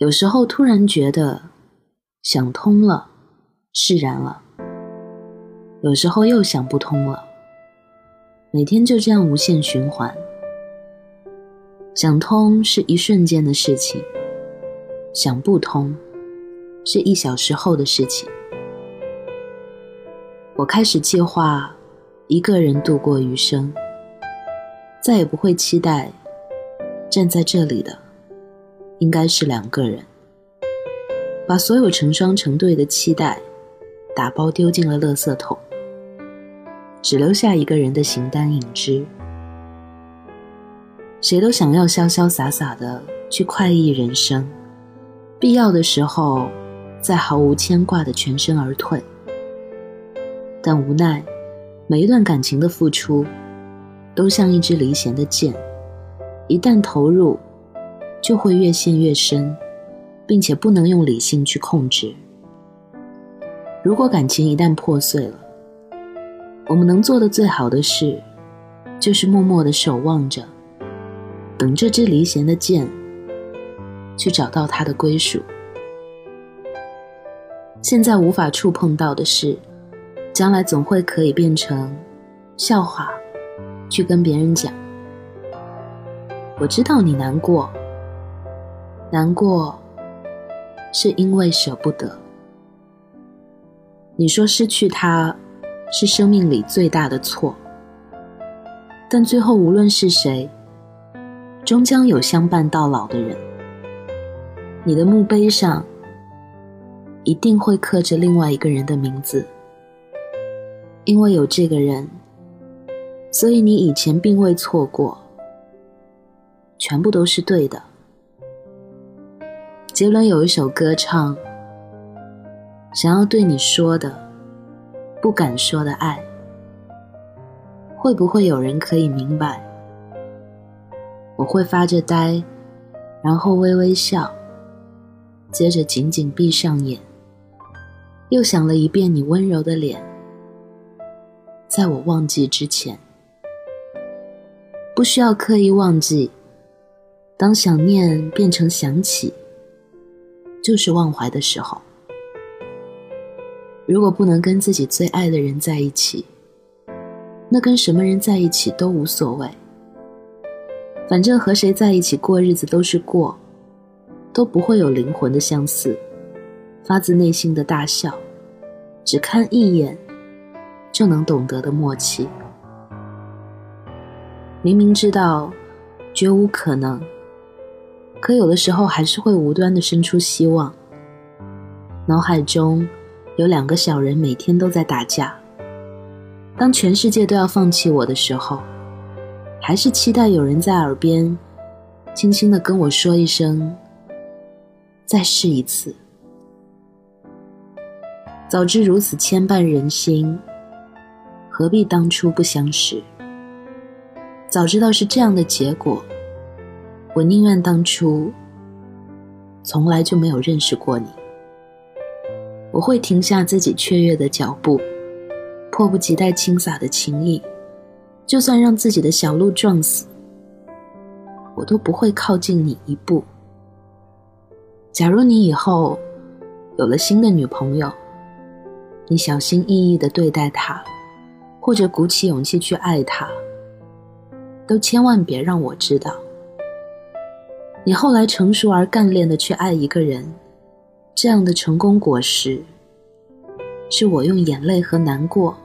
有时候突然觉得想通了，释然了；有时候又想不通了。每天就这样无限循环。想通是一瞬间的事情，想不通是一小时后的事情。我开始计划一个人度过余生，再也不会期待站在这里的应该是两个人。把所有成双成对的期待打包丢进了垃圾桶。只留下一个人的形单影只。谁都想要潇潇洒洒的去快意人生，必要的时候再毫无牵挂的全身而退。但无奈，每一段感情的付出，都像一支离弦的箭，一旦投入，就会越陷越深，并且不能用理性去控制。如果感情一旦破碎了，我们能做的最好的事，就是默默的守望着，等这支离弦的箭，去找到它的归属。现在无法触碰到的事，将来总会可以变成笑话，去跟别人讲。我知道你难过，难过是因为舍不得。你说失去他。是生命里最大的错，但最后无论是谁，终将有相伴到老的人。你的墓碑上一定会刻着另外一个人的名字，因为有这个人，所以你以前并未错过，全部都是对的。杰伦有一首歌唱，想要对你说的。不敢说的爱，会不会有人可以明白？我会发着呆，然后微微笑，接着紧紧闭上眼，又想了一遍你温柔的脸。在我忘记之前，不需要刻意忘记。当想念变成想起，就是忘怀的时候。如果不能跟自己最爱的人在一起，那跟什么人在一起都无所谓。反正和谁在一起过日子都是过，都不会有灵魂的相似，发自内心的大笑，只看一眼就能懂得的默契。明明知道绝无可能，可有的时候还是会无端的生出希望，脑海中。有两个小人每天都在打架。当全世界都要放弃我的时候，还是期待有人在耳边，轻轻的跟我说一声：“再试一次。”早知如此牵绊人心，何必当初不相识？早知道是这样的结果，我宁愿当初从来就没有认识过你。我会停下自己雀跃的脚步，迫不及待倾洒的情意，就算让自己的小鹿撞死，我都不会靠近你一步。假如你以后有了新的女朋友，你小心翼翼的对待她，或者鼓起勇气去爱她，都千万别让我知道。你后来成熟而干练的去爱一个人。这样的成功果实，是我用眼泪和难过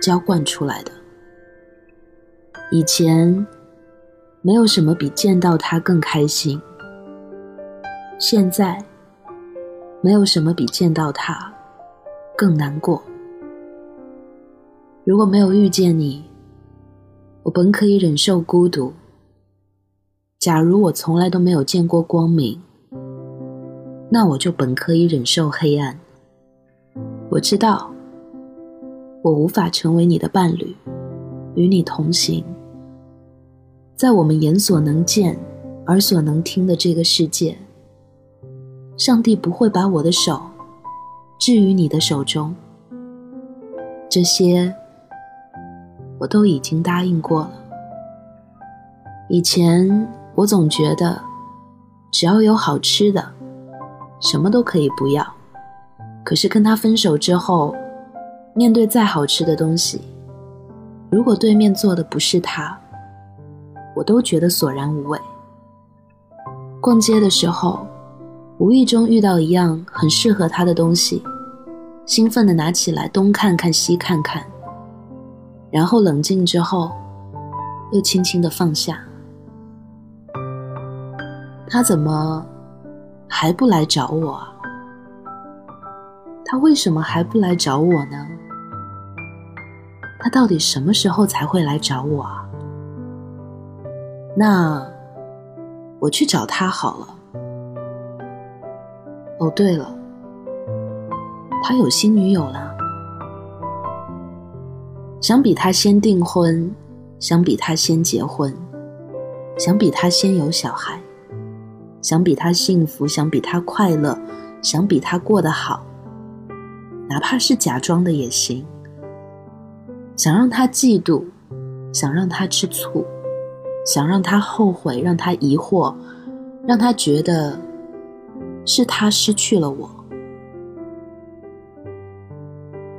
浇灌出来的。以前没有什么比见到他更开心，现在没有什么比见到他更难过。如果没有遇见你，我本可以忍受孤独。假如我从来都没有见过光明。那我就本可以忍受黑暗。我知道，我无法成为你的伴侣，与你同行。在我们眼所能见、耳所能听的这个世界，上帝不会把我的手置于你的手中。这些我都已经答应过了。以前我总觉得。只要有好吃的，什么都可以不要。可是跟他分手之后，面对再好吃的东西，如果对面坐的不是他，我都觉得索然无味。逛街的时候，无意中遇到一样很适合他的东西，兴奋的拿起来东看看西看看，然后冷静之后，又轻轻的放下。他怎么还不来找我啊？他为什么还不来找我呢？他到底什么时候才会来找我啊？那我去找他好了。哦，对了，他有新女友了。想比他先订婚，想比他先结婚，想比他先有小孩，想比他幸福，想比他快乐，想比他过得好。哪怕是假装的也行。想让他嫉妒，想让他吃醋，想让他后悔，让他疑惑，让他觉得是他失去了我。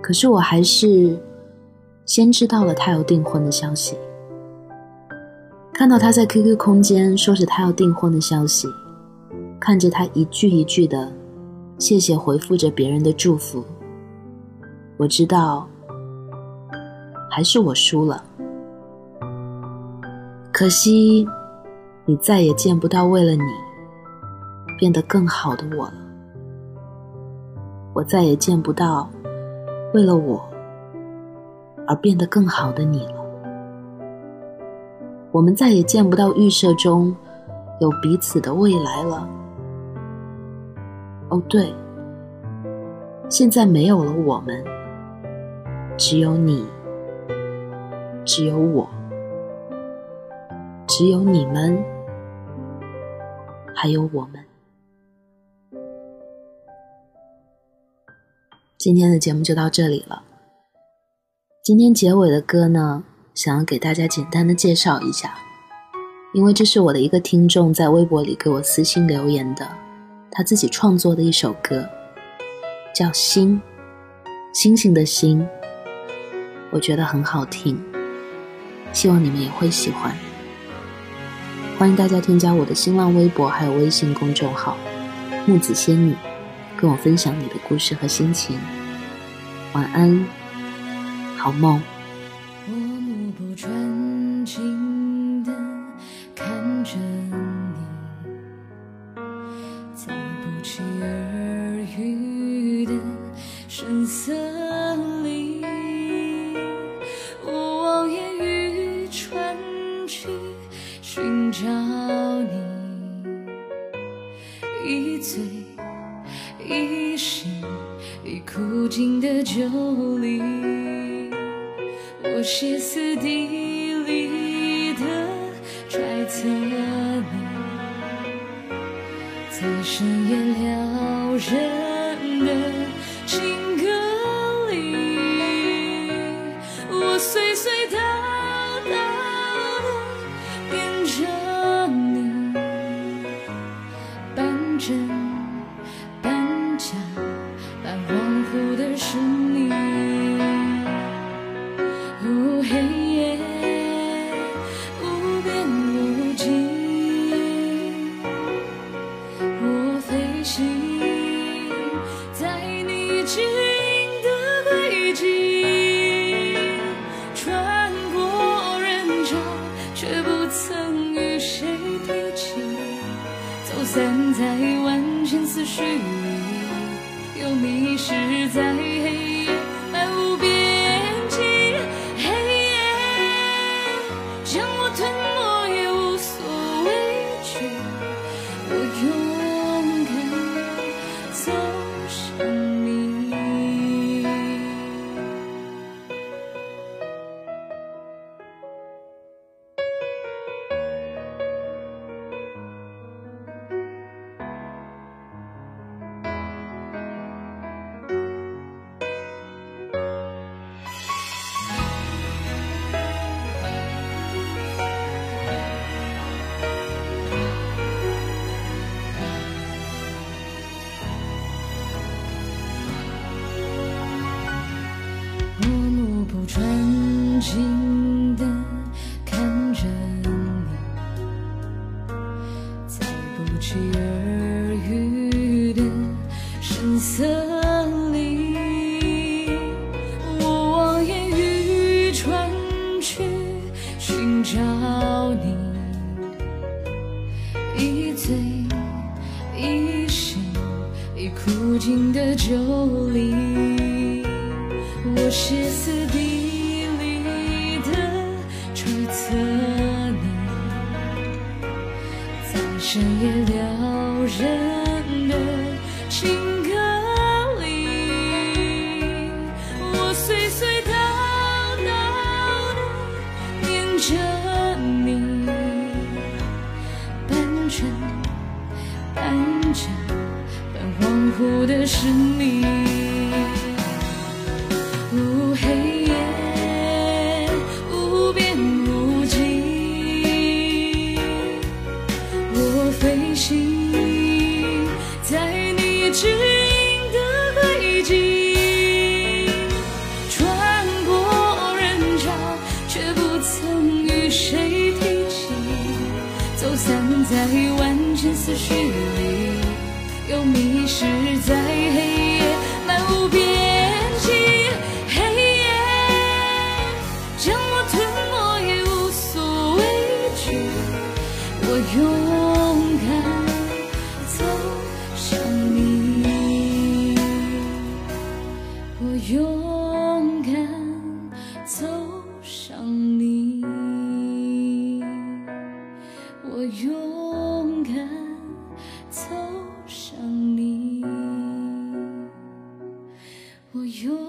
可是我还是先知道了他要订婚的消息，看到他在 QQ 空间说着他要订婚的消息，看着他一句一句的谢谢回复着别人的祝福。我知道，还是我输了。可惜，你再也见不到为了你变得更好的我了。我再也见不到为了我而变得更好的你了。我们再也见不到预设中有彼此的未来了。哦，对，现在没有了我们。只有你，只有我，只有你们，还有我们。今天的节目就到这里了。今天结尾的歌呢，想要给大家简单的介绍一下，因为这是我的一个听众在微博里给我私信留言的，他自己创作的一首歌，叫《星》，星星的星。我觉得很好听，希望你们也会喜欢。欢迎大家添加我的新浪微博还有微信公众号“木子仙女”，跟我分享你的故事和心情。晚安，好梦。人的迷失在黑心的看着你，在不期而遇的声色里，我望眼欲穿去寻找你，一醉一醒，已枯尽的酒里，我歇斯底深夜撩人的情歌里，我碎碎叨叨的念着指引的轨迹，穿过人潮，却不曾与谁提起，走散在万千思绪里，又迷我勇敢走